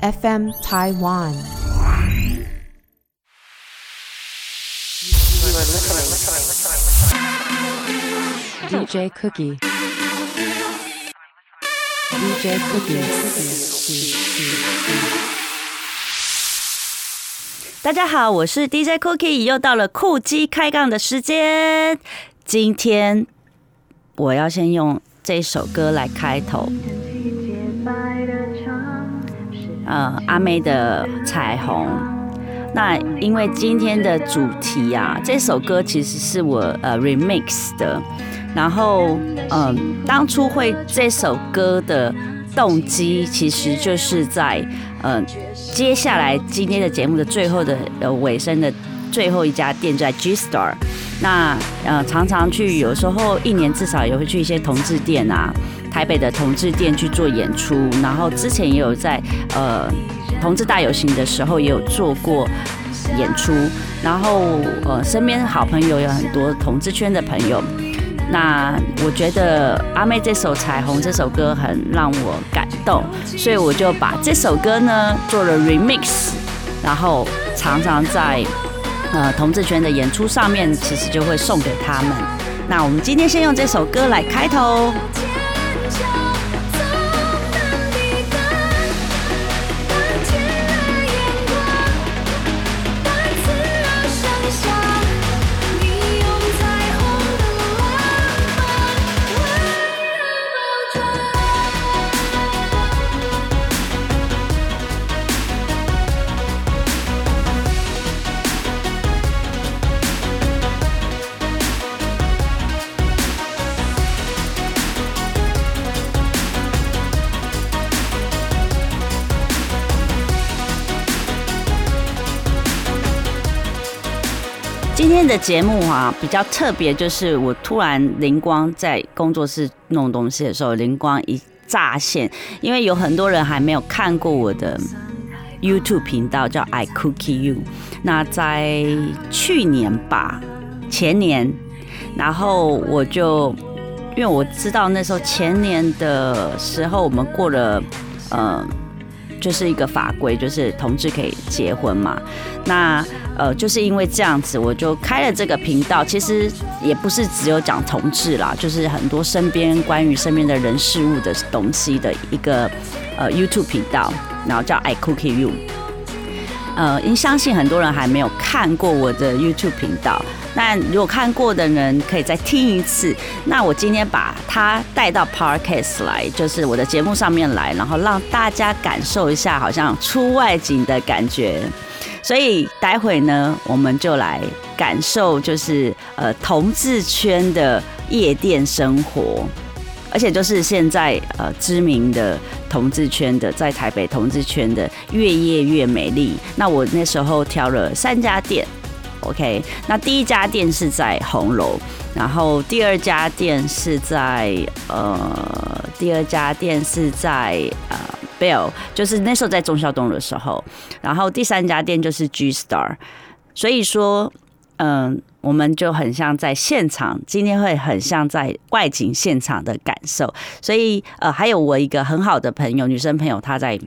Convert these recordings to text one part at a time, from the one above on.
FM Taiwan。DJ Cookie。DJ Cookie。大家好，我是 DJ Cookie，又到了酷鸡开杠的时间。今天我要先用这首歌来开头，呃，阿妹的《彩虹》。那因为今天的主题啊，这首歌其实是我呃 remix 的，然后嗯、当初会这首歌的动机，其实就是在嗯、呃，接下来今天的节目的最后的呃尾声的最后一家店在 G Star，那呃常常去，有时候一年至少也会去一些同志店啊，台北的同志店去做演出，然后之前也有在呃。同志大游行的时候也有做过演出，然后呃身边好朋友有很多同志圈的朋友，那我觉得阿妹这首《彩虹》这首歌很让我感动，所以我就把这首歌呢做了 remix，然后常常在呃同志圈的演出上面，其实就会送给他们。那我们今天先用这首歌来开头。的节目啊比较特别，就是我突然灵光在工作室弄东西的时候，灵光一乍现，因为有很多人还没有看过我的 YouTube 频道，叫 I Cookie You。那在去年吧，前年，然后我就因为我知道那时候前年的时候，我们过了呃。就是一个法规，就是同志可以结婚嘛。那呃，就是因为这样子，我就开了这个频道。其实也不是只有讲同志啦，就是很多身边关于身边的人事物的东西的一个呃 YouTube 频道，然后叫 I Cookie You。呃，因相信很多人还没有看过我的 YouTube 频道。那如果看过的人可以再听一次。那我今天把它带到 Podcast 来，就是我的节目上面来，然后让大家感受一下好像出外景的感觉。所以待会呢，我们就来感受，就是呃同志圈的夜店生活，而且就是现在呃知名的同志圈的，在台北同志圈的越夜越美丽。那我那时候挑了三家店。OK，那第一家店是在红楼，然后第二家店是在呃，第二家店是在呃 Bell，就是那时候在中孝东的时候，然后第三家店就是 G Star，所以说，嗯、我们就很像在现场，今天会很像在外景现场的感受，所以呃，还有我一个很好的朋友，女生朋友，她在。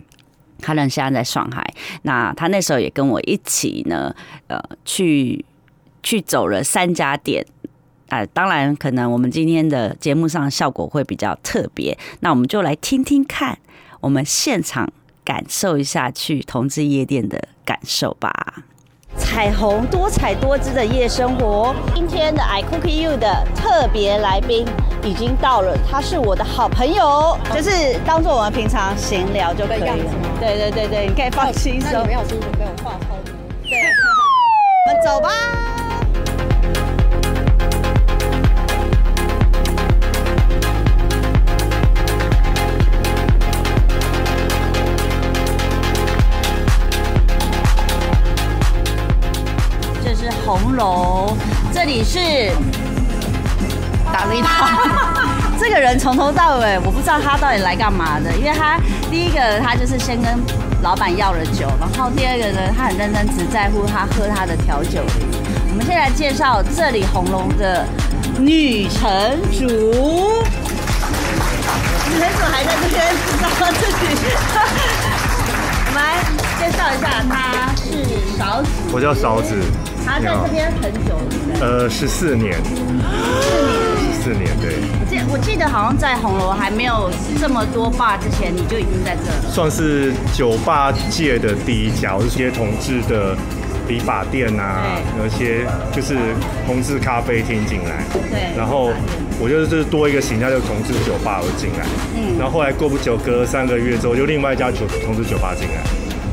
他人现在在上海，那她那时候也跟我一起呢，呃，去去走了三家店，啊、呃，当然可能我们今天的节目上效果会比较特别，那我们就来听听看，我们现场感受一下去同志夜店的感受吧。彩虹多彩多姿的夜生活，今天的 I Cookie You 的特别来宾已经到了，他是我的好朋友，就是当做我们平常闲聊就可以了。对对对对，你可以放轻松。那你们要心准备，我话超多。对，我们走吧。里是打了一套。这个人从头到尾，我不知道他到底来干嘛的，因为他第一个他就是先跟老板要了酒，然后第二个呢，他很认真，只在乎他喝他的调酒。我们先来介绍这里红龙的女城主，女城主还在这边知道自己。我 们来介绍一下，他是勺子，我叫勺子，他在这边很久，了？呃，十四年，四年。十四年，对，我记我记得好像在红楼还没有这么多坝之前，你就已经在这了。算是酒吧界的第一家，我是些同志的理发店啊，有一些就是同志咖啡厅进来，对。然后我就是多一个形象，就是同志酒吧我进来，嗯。然后后来过不久，隔了三个月之后，就另外一家酒同志酒吧进来，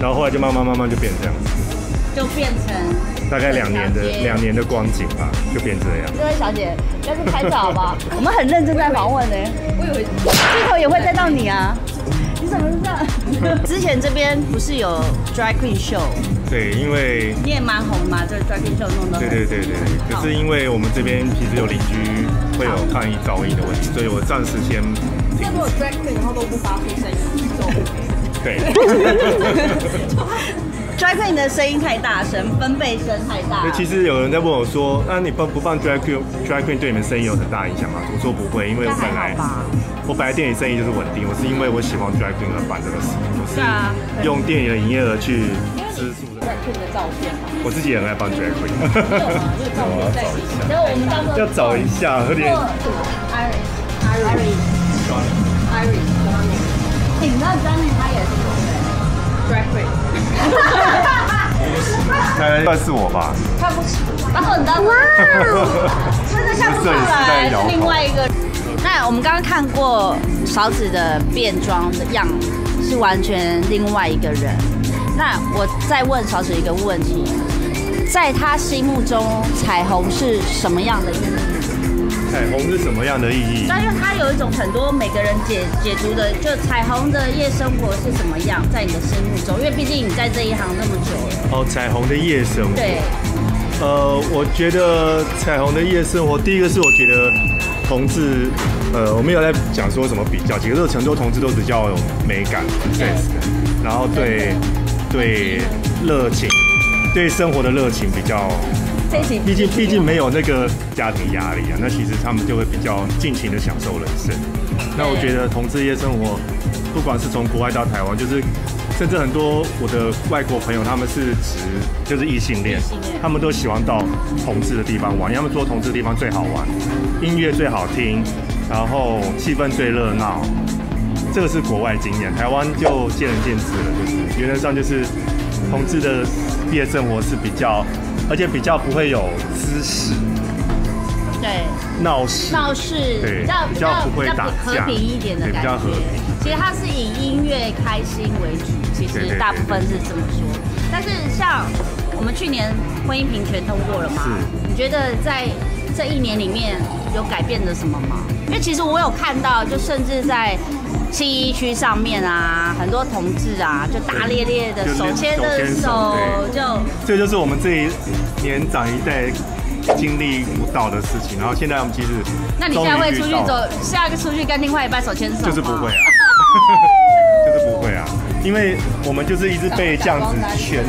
然后后来就慢慢慢慢就变这样，就变成大概两年的两年的光景吧，就变这样。这位小姐，要是拍照好不好？我们很认真在访问呢。我以为镜头也会带到你啊。你怎么是这样？之前这边不是有 drag queen show，对，因为你也蛮红嘛，这个 drag queen show 弄得对对对对对，可是因为我们这边其实有邻居会有抗议噪音的问题，所以我暂时先那如果 drag queen 然后都不发出声音，就对。drag queen 的声音太大声，分贝声太大那。其实有人在问我说，那你放不放 drag queen drag queen 对你们生意有很大影响吗？我说不会，因为我本来我本来店里生意就是稳定，我是因为我喜欢 drag queen 而办这个事，我对啊是用店里的营业额去资助的。drag queen 的照片嘛，我自己也很爱放 drag queen，你有吗？你有照片在里面？然后我们到时候要找一下，有点 Iris Iris Iris 你知道 Johnny 他也是 drag queen，大概算是我吧。看不起。然后你哇，真的看不出来是另外一个。那我们刚刚看过勺子的变装的样子，是完全另外一个人。那我再问勺子一个问题，在他心目中，彩虹是什么样的意义？彩虹是什么样的意义？那因为它有一种很多每个人解解读的，就彩虹的夜生活是什么样，在你的心目中？因为毕竟你在这一行那么久了。哦，彩虹的夜生活。对，呃，我觉得彩虹的夜生活，第一个是我觉得同志，呃，我没有在讲说什么比较，其实成都同志都比较有美感、sense，然后对对热情，对生活的热情比较，这一集毕竟毕竟没有那个家庭压力啊，那其实他们就会比较尽情的享受人生。那我觉得同志夜生活，不管是从国外到台湾，就是甚至很多我的外国朋友，他们是直就是异性恋他们都喜欢到同志的地方玩，因为他们说同志的地方最好玩，音乐最好听，然后气氛最热闹。这个是国外经验，台湾就见仁见智了，就是原则上就是同志的夜生活是比较，而且比较不会有滋事、对。闹事。闹事对比较比较不会比较打架和平一点的感觉较和平。其实它是以音乐开心为主，其实大部分是这么说。但是像我们去年婚姻平权通过了嘛，你觉得在这一年里面有改变了什么吗？因为其实我有看到，就甚至在信义区上面啊，很多同志啊，就大咧咧的手牵着手就这就是我们这一年长一代经历不到的事情。然后现在我们其实那你现在会出去走，下一个出去跟另外一半手牵手？就是不会啊，就是不会啊，因为我们就是一直被这样子 圈，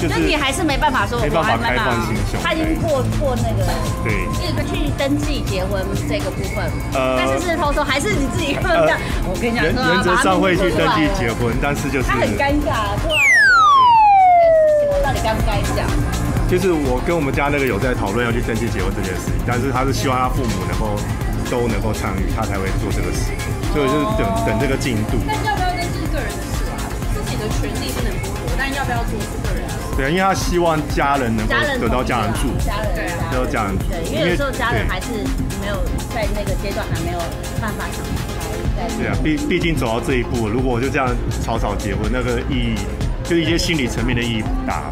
就那你还是没办法说，没办法我还开放心胸他已经过过那个，对。去登记结婚这个部分，呃但是是偷偷还是你自己这样？我跟你讲原，原则上会去登记结婚，但是就是他很尴尬，突然这件事情到底该不该讲？就是我跟我们家那个有在讨论要去登记结婚这件事情，但是他是希望他父母能够都能够参与，他才会做这个事，所以就是等等这个进度。但要不要登记是个人的事啊，自己的权利不能剥夺，但要不要做。对，因为他希望家人能够得到家人住，家人得到家人住对，因为有时候家人对还是没有在那个阶段还没有办法想对啊，毕毕竟走到这一步，如果我就这样草草结婚，那个意义就是一些心理层面的意义不大，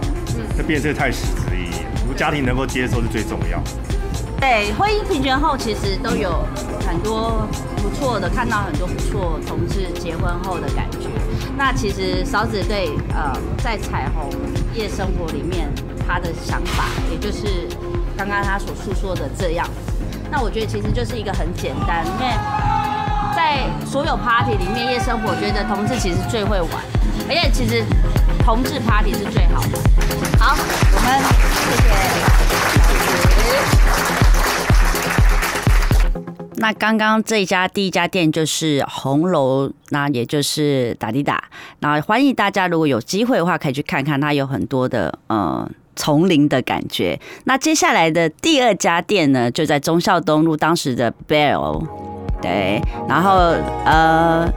那变成太实质意义。如果家庭能够接受是最重要。对，婚姻平权后其实都有很多不错的，看到很多不错同志结婚后的感觉。那其实勺子对呃在彩虹夜生活里面他的想法，也就是刚刚他所诉说的这样。那我觉得其实就是一个很简单，因为在所有 party 里面，夜生活，我觉得同志其实最会玩，而且其实同志 party 是最好的。那刚刚这一家第一家店就是红楼，那也就是打滴打。那欢迎大家如果有机会的话，可以去看看，它有很多的呃丛林的感觉。那接下来的第二家店呢，就在忠孝东路当时的 Bell，对，然后呃。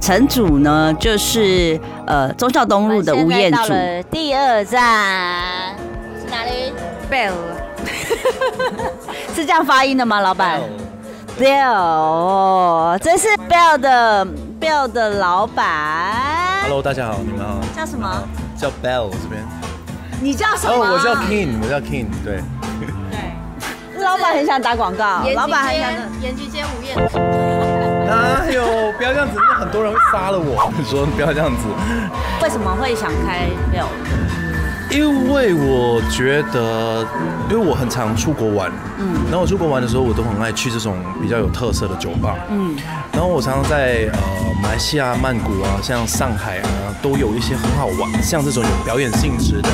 城主呢，就是呃忠孝东路的吴彦祖到，了第二站是哪里？Bell，是这样发音的吗，老板？Bell，哦这是 Bell 的 Bell 的老板，Hello，大家好，你们好，叫什么？叫 Bell 这边。你叫什么？哦，我叫 King，我叫 King，对。对老板很想打广告，老板很想街，延吉街吴彦祖，哪有？不要这样子，那很多人会杀了我。你 说不要这样子，为什么会想开 Bell？因为我觉得，因为我很常出国玩，嗯，然后我出国玩的时候，我都很爱去这种比较有特色的酒吧，嗯，然后我常常在呃马来西亚曼谷啊，像上海啊，都有一些很好玩，像这种有表演性质的，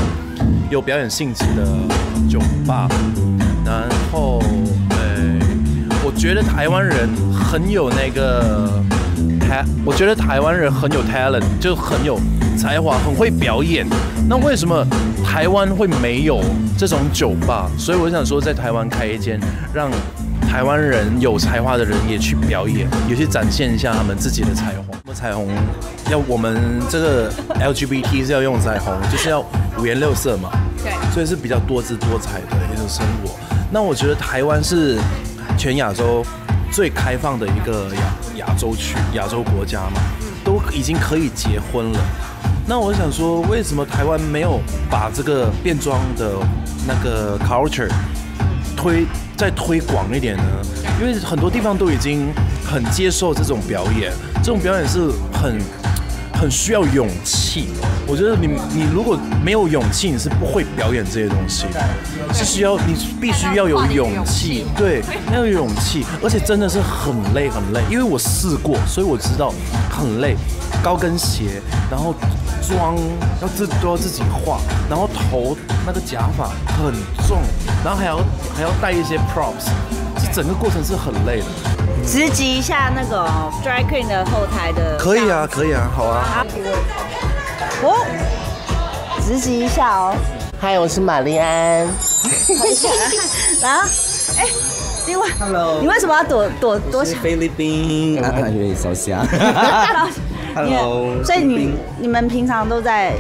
有表演性质的酒吧，然后呃，我觉得台湾人很有那个。台，我觉得台湾人很有 talent，就很有才华，很会表演。那为什么台湾会没有这种酒吧？所以我想说，在台湾开一间，让台湾人有才华的人也去表演，也去展现一下他们自己的才华。那么彩虹，要我们这个 LGBT 是要用彩虹，就是要五颜六色嘛。对，所以是比较多姿多彩的一种生活。那我觉得台湾是全亚洲最开放的一个亚亚洲区、亚洲国家嘛，都已经可以结婚了。那我想说，为什么台湾没有把这个变装的那个 culture 推再推广一点呢？因为很多地方都已经很接受这种表演，这种表演是很很需要勇气。我觉得你你如果没有勇气，你是不会表演这些东西的，是需要你必须要有勇气，对，要有勇气，而且真的是很累很累，因为我试过，所以我知道很累，高跟鞋，然后妆要自都要自己画，然后头那个假发很重，然后还要还要带一些 props，这整个过程是很累的。直击一下那个 Dry Queen 的后台的。可以啊，可以啊，好啊。哦，直击一下哦。嗨，我是玛丽安。然后，哎，另外 Hello，你为什么要躲躲躲起来？菲律宾，啊，有点烧香。Hello，所以你你们平常都在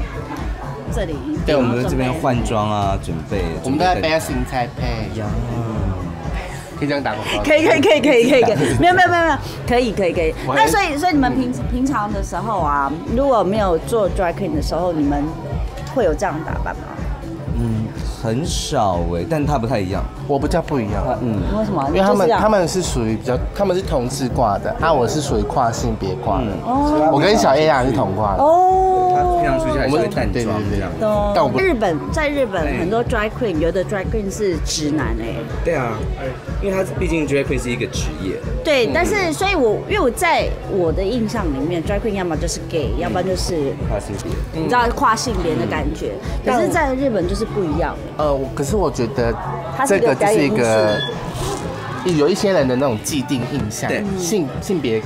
这里？对，我们在这边换装啊，准备。我们都在准备 Best in Taipei，呀，可以这样打广告。可以可以可以可以可以可以，没有没有没有没有，可以可以可以。那所以所以你们平平常的时候啊，如果没有做 dry clean 的时候，你们会有这样打扮吗？嗯，很少哎，但他不太一样。我不叫不一样，嗯，为什么？因为他们他们是属于比较，他们是同志挂的，啊，我是属于跨性别挂的。哦我跟小 A 啊是同挂的。哦，常出去还是会淡对对对妆这样。懂。但我不日本在日本很多 dry queen，有的 dry queen 是直男哎、对啊，因为他毕竟 drag queen 是一个职业。对，但是所以我因为我在我的印象里面，drag queen 要么就是 gay，要不然就是跨性别。你知道跨性别的感觉，可是在日本就是不一样。呃，可是我觉得它是一个这个就是一个有一些人的那种既定印象对，性性别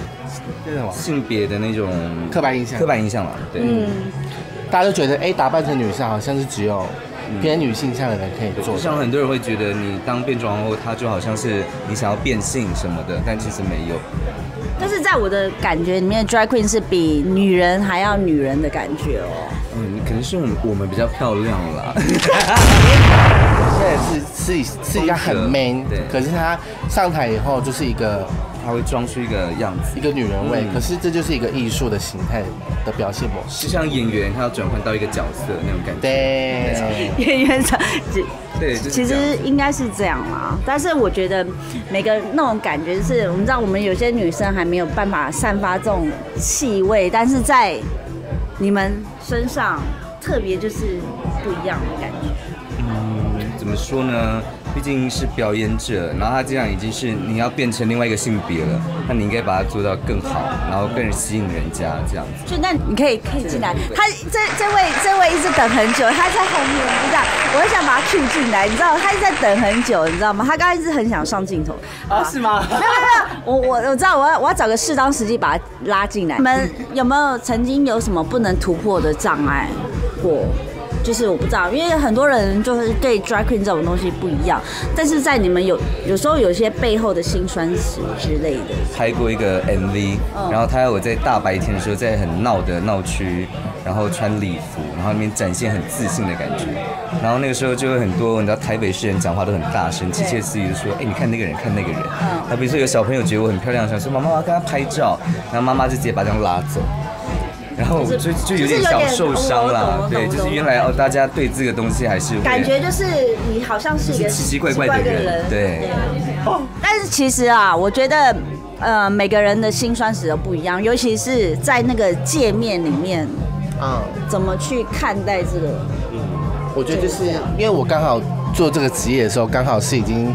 那种性别的那种刻板印象。刻，板印象嘛，对，嗯，大家都觉得哎，打扮成女生好像是只有偏女性向的人可以做就。像很多人会觉得你当变装后，它就好像是你想要变性什么的，但其实没有。但是在我的感觉里面，drag queen 是比女人还要女人的感觉哦。嗯，可能是我们我们比较漂亮啦。是是是一个很 man，对可是他上台以后就是一个他会装出一个样子一，个女人味，嗯可是这就是一个艺术的形态的表现模式。就像演员他要转换到一个角色那种感觉。对，演员上，其对，就是其实应该是这样啦。但是我觉得每个那种感觉是，我们知道我们有些女生还没有办法散发这种气味，但是在你们身上特别就是不一样的感觉。嗯，怎么说呢？毕竟是表演者，然后他这样已经是你要变成另外一个性别了，那你应该把它做到更好，然后更吸引人家这样子。就那你可以可以进来，他这这位这位一直等很久，他在后面，就这样，我很想把他 Q 进来，你知道，他一直在等很久，你知道吗？他刚刚一直很想上镜头，啊，是吗？没有没有没有，我我我知道，我要我要找个适当时机把他拉进来。你们有没有曾经有什么不能突破的障碍过？就是我不知道，因为很多人就是对 drag queen 这种东西不一样，但是在你们有有时候有些背后的辛酸史之类的，拍过一个 MV，嗯然后他要我在大白天的时候，在很闹的闹区，然后穿礼服，然后里面展现很自信的感觉。然后那个时候就会很多，你知道台北市人讲话都很大声，窃窃私语的说：“哎，你看那个人，看那个人。”嗯那比如说有小朋友觉得我很漂亮，想说妈妈我要跟他拍照，然后妈妈就直接把这样拉走。然后就就有点小受伤啦就是有点我懂我，懂对，就是原来哦，大家对这个东西还是感觉就是你好像是一个奇奇怪怪的人，对。但是其实啊，我觉得呃每个人的辛酸史都不一样，尤其是在那个界面里面，嗯，怎么去看待这个？嗯我觉得就是因为我刚好做这个职业的时候，刚好是已经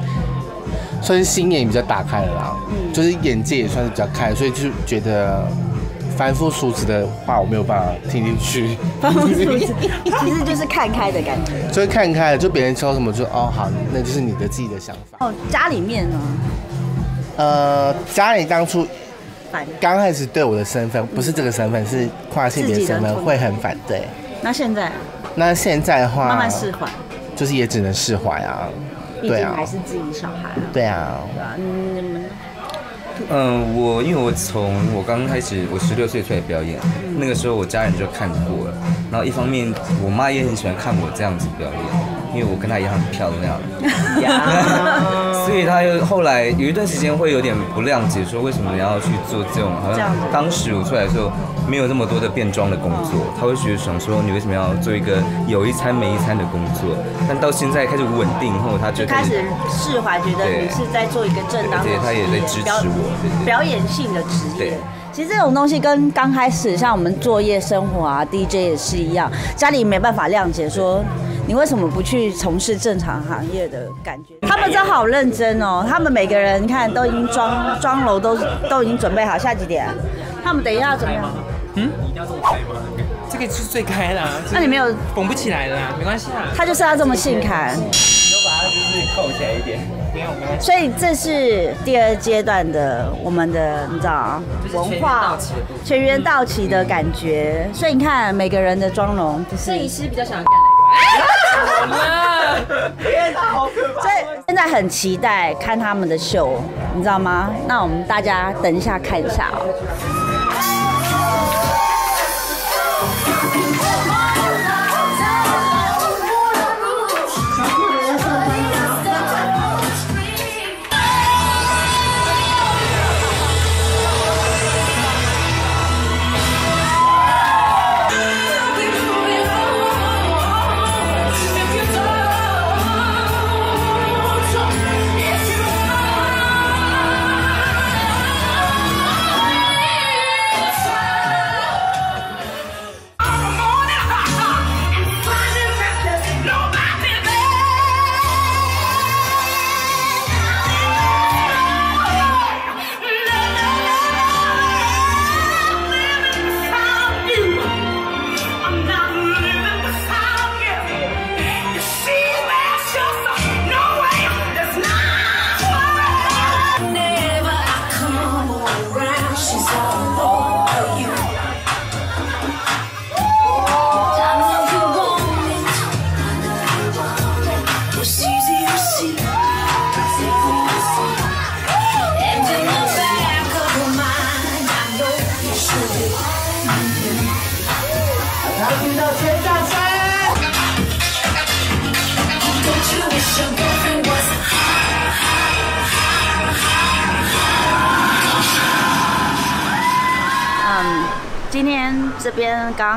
算是心眼比较打开了啦，就是眼界也算是比较开，所以就觉得凡夫俗子的话我没有办法听进去，其实就是看开的感觉。就会看开了，就别人说什么就哦好，那就是你的自己的想法。哦，家里面呢，呃，家里当初反刚开始对我的身份不是这个身份，是跨性别身份会很反对。那现在那现在的话，慢慢释怀，就是也只能释怀啊。对啊毕竟还，是自己小孩啊。对啊，对啊，你们嗯，我因为我从我刚开始，我十六岁出来表演，那个时候我家人就看过了。然后一方面，我妈也很喜欢看我这样子表演，因为我跟她一样很漂亮。所以她又后来有一段时间会有点不谅解，说为什么你要去做这种好像当时我出来的时候没有那么多的变装的工作，她会觉得想说你为什么要做一个有一餐没一餐的工作？但到现在开始稳定后，她就就开始释怀，觉得你是在做一个正当的对，她也在支持我。表演性的职业对。其实这种东西跟刚开始像我们做夜生活啊，DJ 也是一样，家里没办法谅解说你为什么不去从事正常行业的感觉。他们真的好认真哦，他们每个人你看都已经装装楼都都已经准备好，下几点？他们等一下要怎么样？嗯，你一定要这么开吗？这个是最开的、啊，那你没有，缝不起来的啦，没关系啊。他就是要这么性感，你都把它就是扣起来一点，没有没关系。所以这是第二阶段的我们的你知道文化全员到齐的感觉。所以你看每个人的妆容就是摄影师比较想干哪个？所以现在很期待看他们的秀，你知道吗？那我们大家等一下看一下哦。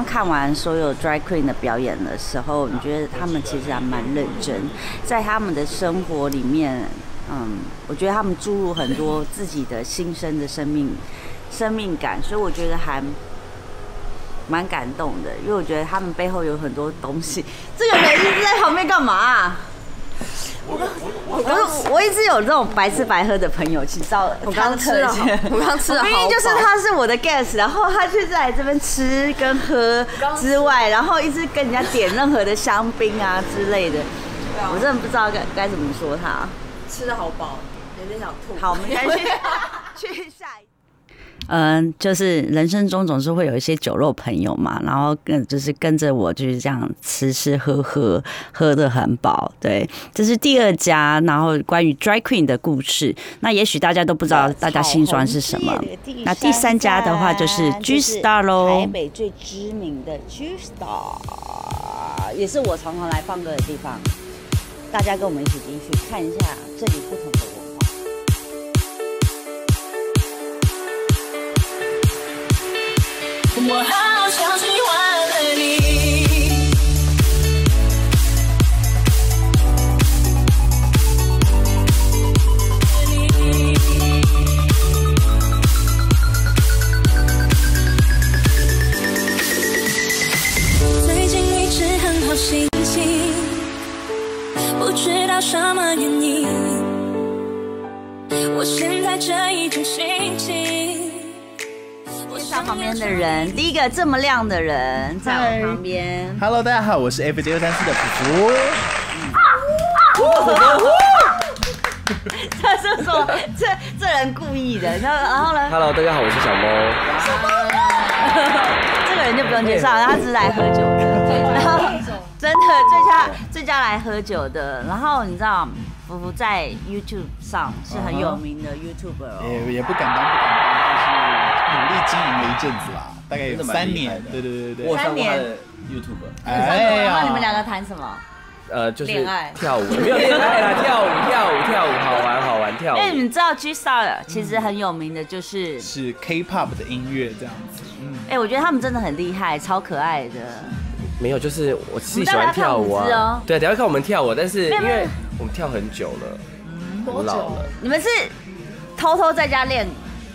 看完所有 Dry queen 的表演的时候，你觉得他们其实还蛮认真，在他们的生活里面，嗯，我觉得他们注入很多自己的新生的生命生命感，所以我觉得还蛮感动的，因为我觉得他们背后有很多东西。这个人一直在旁边干嘛、我我我一直有这种白吃白喝的朋友，去到我刚刚吃了 我刚刚吃了明明好就是他是我的 guest，然后他却在这边吃跟喝之外，然后一直跟人家点任何的香槟啊之类的，我真的不知道该该怎么说他。吃的好饱，有点想吐。好，我们赶紧 去下一。嗯，就是人生中总是会有一些酒肉朋友嘛，然后跟就是跟着我就是这样吃吃喝喝，喝的很饱。对，这是第二家，然后关于 Dry Queen 的故事。那也许大家都不知道大家心酸是什么。那第三家的话就是 G Star 喽，台北最知名的 G Star，也是我常常来放歌的地方。大家跟我们一起进去看一下这里不同我好像喜欢了你。最近一直很好心情，不知道什么原因。我现在这一种心情。旁边的人，第一个这么亮的人在我旁边。Hello，大家好，我是 F 六三四的福福。这是说这这人故意的，然后然后呢，Hello，大家好，我是小猫。小猫这个人就不用介绍了，他只是来喝酒的。然后真的最佳最佳来喝酒的，然后你知道。福福在 YouTube 上是很有名的 YouTuber 哦，也也不敢当，不敢当，就是努力经营了一阵子啦，大概有三年。对对对对，我上过他的 YouTube。哎呀，那你们两个谈什么？呃，就是恋爱跳舞，没有恋爱啦，跳舞跳舞跳舞，好玩好玩跳舞因。为你们知道 G Star 其实很有名的就是，是 K-pop 的音乐这样子。嗯，哎，我觉得他们真的很厉害，超可爱的。没有，就是我自己喜欢跳舞啊。对，等一下看我们跳舞，但是因为我们跳很久了，我老了。你们是偷偷在家练，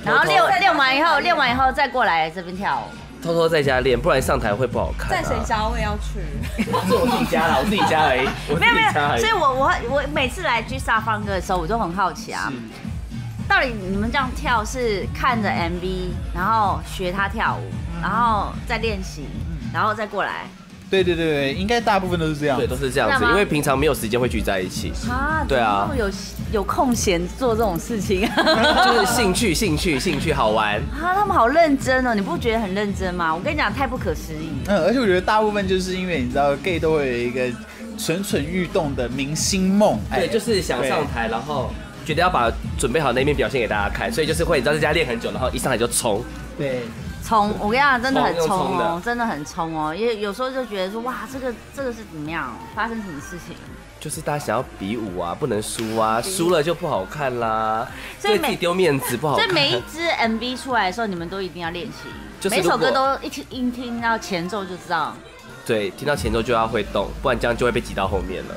然后练练完以后，练完以后再过来这边跳舞。偷偷在家练，不然上台会不好看、啊。在谁家我也要去。是 我自己家啦，我自己家而已，没有没有，所以。我我我每次来 G Star 放歌的时候，我就很好奇啊，到底你们这样跳是看着 MV，然后学他跳舞，然后再练习，然后再过来对对对对，应该大部分都是这样。对，都是这样子，因为平常没有时间会聚在一起。啊？对啊有有空闲做这种事情 就是兴趣，兴趣，兴趣，好玩。啊？他们好认真哦，你不觉得很认真吗？我跟你讲，太不可思议。嗯，而且我觉得大部分就是因为你知道，gay 都会有一个蠢蠢欲动的明星梦，对，就是想上台，然后觉得要把准备好那一面表现给大家看，所以就是会你知道在家练很久，然后一上来就冲。对，冲，我跟你讲，真的很冲哦真的很冲哦。因为有时候就觉得说，哇，这个这个是怎么样，发生什么事情？就是大家想要比武啊，不能输啊，输了就不好看啦，所以自己丢面子不好看。所以每一支 MV 出来的时候，你们都一定要练习，每首歌都一听一听到前奏就知道，对，听到前奏就要会动，不然这样就会被挤到后面了。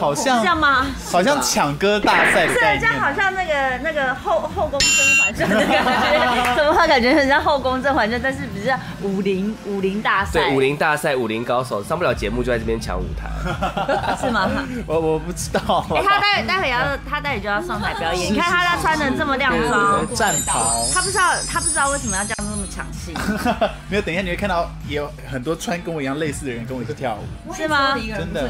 好像是这样吗？好像抢歌大赛的是概念。这样，好像那个那个后后宫甄嬛传的感觉，怎么会感觉很像后宫甄嬛传？但是比较武林武林大赛，对，武林大赛，武林高手上不了节目就在这边抢舞台。是吗？我我不知道。哎、他待会待会要，他待会就要上台表演。你看他他穿的这么亮装，战袍，他不知道他不知道为什么要这 没有，等一下你会看到也有很多穿跟我一样类似的人跟我一起跳舞，是吗？真的。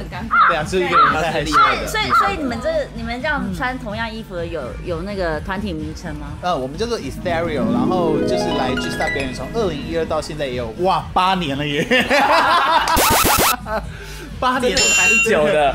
对啊，只有一个人他太厉害了。所以所以你们这你们这样穿同样衣服的有有那个团体名称吗？呃，我们叫做 e s t e r i o 然后就是来 G Star 表演，从二零一二到现在也有哇八年了耶，八年蛮久的。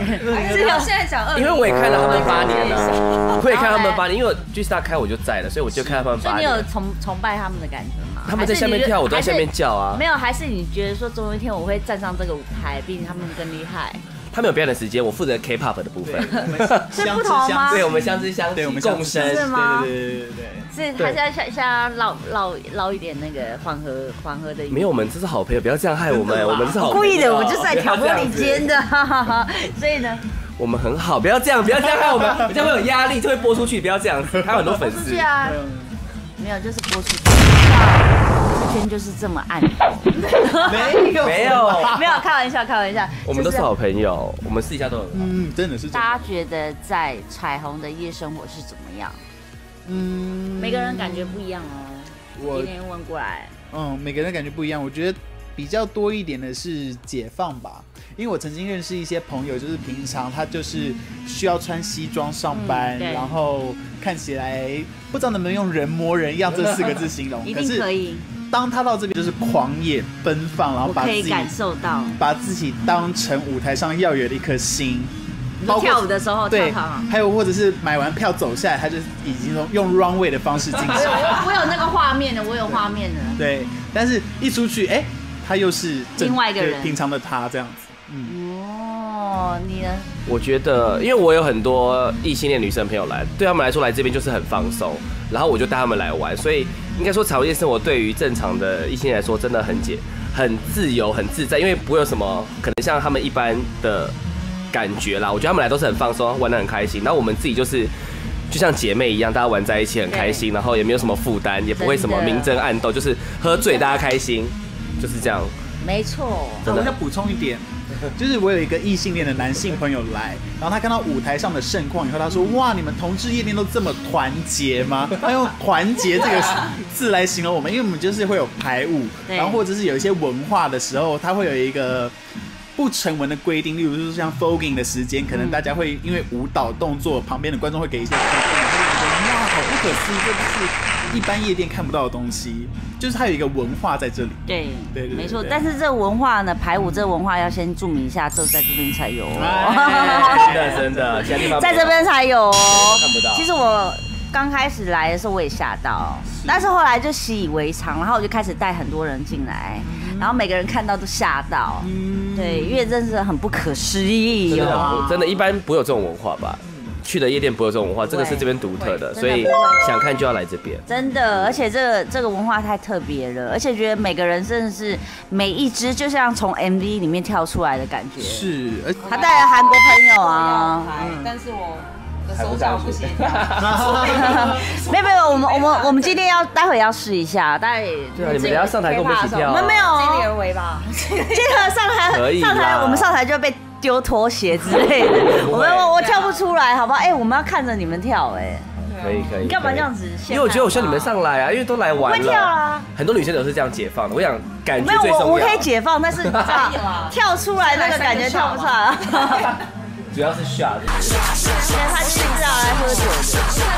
至少现在讲二，因为我也看了他们八年了，我也看他们八年，因为我 G Star 开我就在了，所以我就看他们八年所以你有。崇崇拜他们的感觉吗？他们在下面跳，我都在下面叫啊。没有，还是你觉得说总有一天我会站上这个舞台，比他们更厉害？他们有表演的时间，我负责 K-pop 的部分。是不同吗？对，我们相知相惜，对，我们共生。是吗？对对对对对。是他现在现现在捞捞捞一点那个缓和缓和的。没有，我们这是好朋友，不要这样害我们，我们是好故意的，我就是来挑拨离间的，所以呢，我们很好，不要这样，不要这样害我们，这样会有压力，就会播出去，不要这样子，还有很多粉丝。是啊，没有，就是播出去。这圈就是这么暗，没有 没有没有，开玩笑，开玩笑。我们都是好朋友，我们私底下都有。嗯，真的是。大家觉得在彩虹的夜生活是怎么样？嗯，每个人感觉不一样哦。我今天问过来，嗯，每个人感觉不一样。我觉得比较多一点的是解放吧，因为我曾经认识一些朋友，就是平常他就是需要穿西装上班，嗯然后看起来不知道能不能用人模人样这四个字形容，一定是可以，当他到这边就是狂野奔放，然后把自己感受到。把自己当成舞台上耀眼的一颗心。你说跳舞的时候对还有或者是买完票走下来，他就已经用用 runway 的方式进 我有行。我有那个画面的，我有画面的。对，但是一出去，哎、他又是另外一个人平常的他这样子。哦，你呢？我觉得，因为我有很多异性恋女生朋友来，对他们来说来这边就是很放松，然后我就带他们来玩，所以应该说茶会夜生活对于正常的异性来说真的很解、很自由、很自在，因为不会有什么可能像他们一般的感觉啦。我觉得他们来都是很放松，玩的很开心，然后我们自己就是。就像姐妹一样，大家玩在一起很开心，然后也没有什么负担，也不会什么明争暗斗，就是喝醉大家开心，就是这样。没错，那我要补充一点，就是我有一个异性恋的男性朋友来，然后他看到舞台上的盛况以后，他说：“哇，你们同志夜店都这么团结吗？” 他用“团结”这个字来形容我们，因为我们就是会有排舞，对然后或者是有一些文化的时候，他会有一个。不成文的规定，例如说像 fogging 的时间，可能大家会因为舞蹈动作，旁边的观众会给一些可思议，这是一般夜店看不到的东西，就是它有一个文化在这里。对对没错。但是这文化呢，排舞这文化要先注明一下，只有在这边才有真的哦。真的，其他地方在这边才有哦。看不到其实我刚开始来的时候我也吓到，但是后来就习以为常，然后我就开始带很多人进来，然后每个人看到都吓到。嗯对，因为真是很不可思议真的很哦。真的，一般不会有这种文化吧？去的夜店不会有这种文化，这个是这边独特的，会所以想看就要来这边。真的，而且这个这个文化太特别了，而且觉得每个人真的是每一只就像从 MV 里面跳出来的感觉。是，而他带了韩国朋友啊，嗯，但是我的手脚不行。没有没有，我们我们我们今天要待会要试一下，待会对啊你们等一下上台跟我们一起我们没有尽力哦，而为吧。这个上台可以上台我们上台就被丢拖鞋之类的，我们我我跳不出来，好不好？哎，我们要看着你们跳，哎，可以可以。你干嘛这样子？因为我觉得我需要你们上来啊，因为都来玩了会跳啊，很多女生都是这样解放的。我想感觉没有最重要。我我可以解放，但是 跳出来那个感觉跳不出来。主要是 shot，现在他就是要来喝酒的。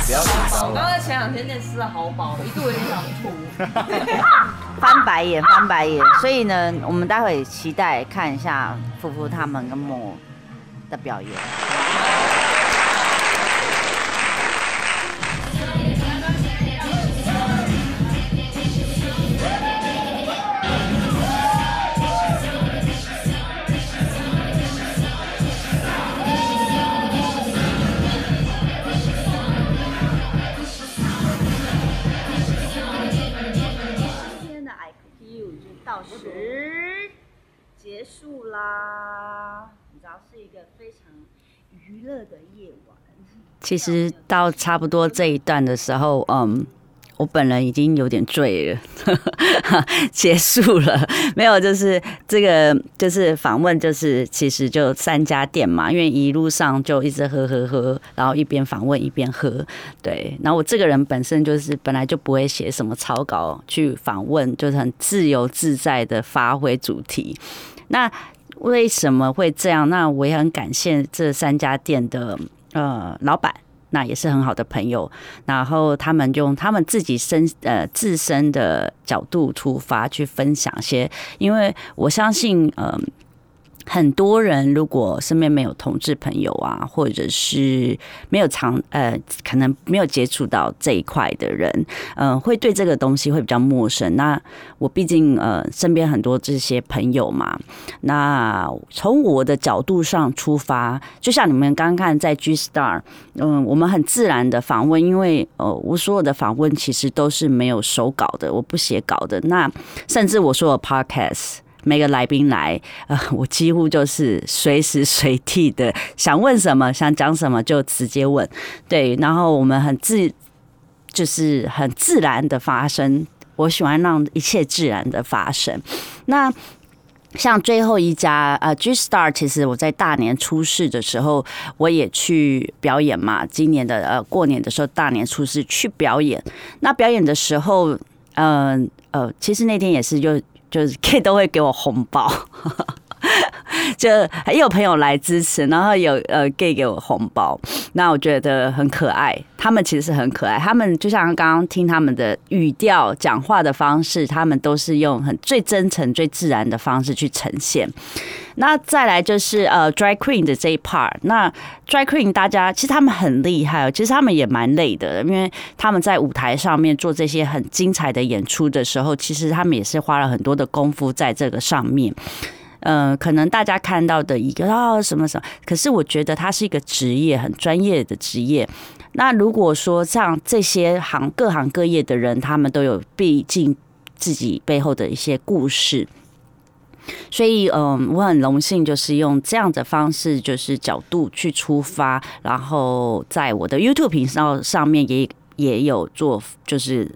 不要紧张我刚才前两天那吃的好饱，一度有点想吐。翻白眼，翻白眼。所以呢，我们待会期待看一下夫妇他们跟莫的表演。乐的夜晚。其实到差不多这一段的时候，嗯。我本人已经有点醉了，结束了。没有，就是这个，就是访问，就是其实就三家店嘛，因为一路上就一直喝喝喝，然后一边访问一边喝。对，然后我这个人本身就是本来就不会写什么草稿去访问，就是很自由自在的发挥主题。那为什么会这样？那我也很感谢这三家店的呃老板。那也是很好的朋友，然后他们用他们自己身呃自身的角度出发去分享些，因为我相信呃很多人如果身边没有同志朋友啊，或者是没有常呃可能没有接触到这一块的人，嗯、会对这个东西会比较陌生。那我毕竟呃身边很多这些朋友嘛，那从我的角度上出发，就像你们刚刚看在 G Star，嗯，我们很自然的访问，因为呃我所有的访问其实都是没有手稿的，我不写稿的。那甚至我说的 Podcast。每个来宾来，呃，我几乎就是随时随地的想问什么，想讲什么就直接问，对，然后我们很自，就是很自然的发生。我喜欢让一切自然的发生。那像最后一家呃 G Star，其实我在大年初四的时候我也去表演嘛。今年的呃过年的时候，大年初四去表演。那表演的时候，嗯呃其实那天也是就就是 K 都会给我红包。就也有朋友来支持，然后有呃 gay 给我红包，那我觉得很可爱。他们其实是很可爱，他们就像刚刚听他们的语调、讲话的方式，他们都是用很最真诚、最自然的方式去呈现。那再来就是呃 dry queen 的这一 part，那 dry queen 大家其实他们很厉害哦，其实他们也蛮累的，因为他们在舞台上面做这些很精彩的演出的时候，其实他们也是花了很多的功夫在这个上面。呃，可能大家看到的一个啊什么什么，可是我觉得它是一个职业，很专业的职业。那如果说像这些行各行各业的人，他们都有毕竟自己背后的一些故事，所以嗯，我很荣幸就是用这样的方式，就是角度去出发，然后在我的 YouTube 频道上面也也有做，就是。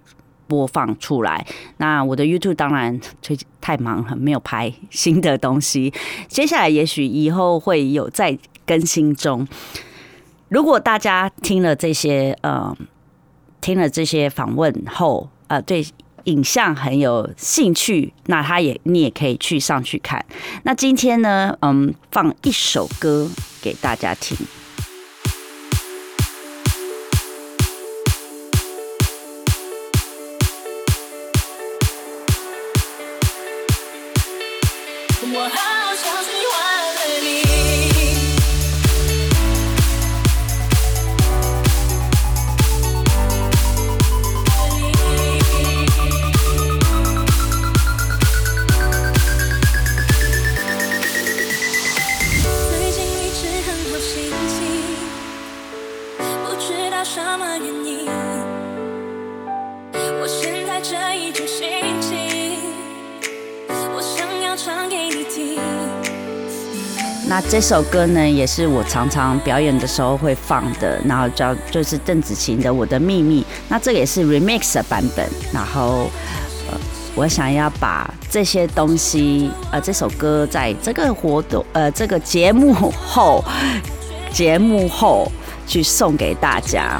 播放出来。那我的 YouTube 当然最近太忙了，没有拍新的东西。接下来也许以后会有在更新中。如果大家听了这些，呃，听了这些访问后，呃，对影像很有兴趣，那他也你也可以去上去看。那今天呢，嗯，放一首歌给大家听。什么原因？我現在這一種心情，我想要唱給你聽那这首歌呢，也是我常常表演的时候会放的，然后叫就是邓紫棋的《我的秘密》。那这也是 remix 的版本。然后，呃，我想要把这些东西，呃，这首歌在这个活动，呃，这个节目后，节目后去送给大家。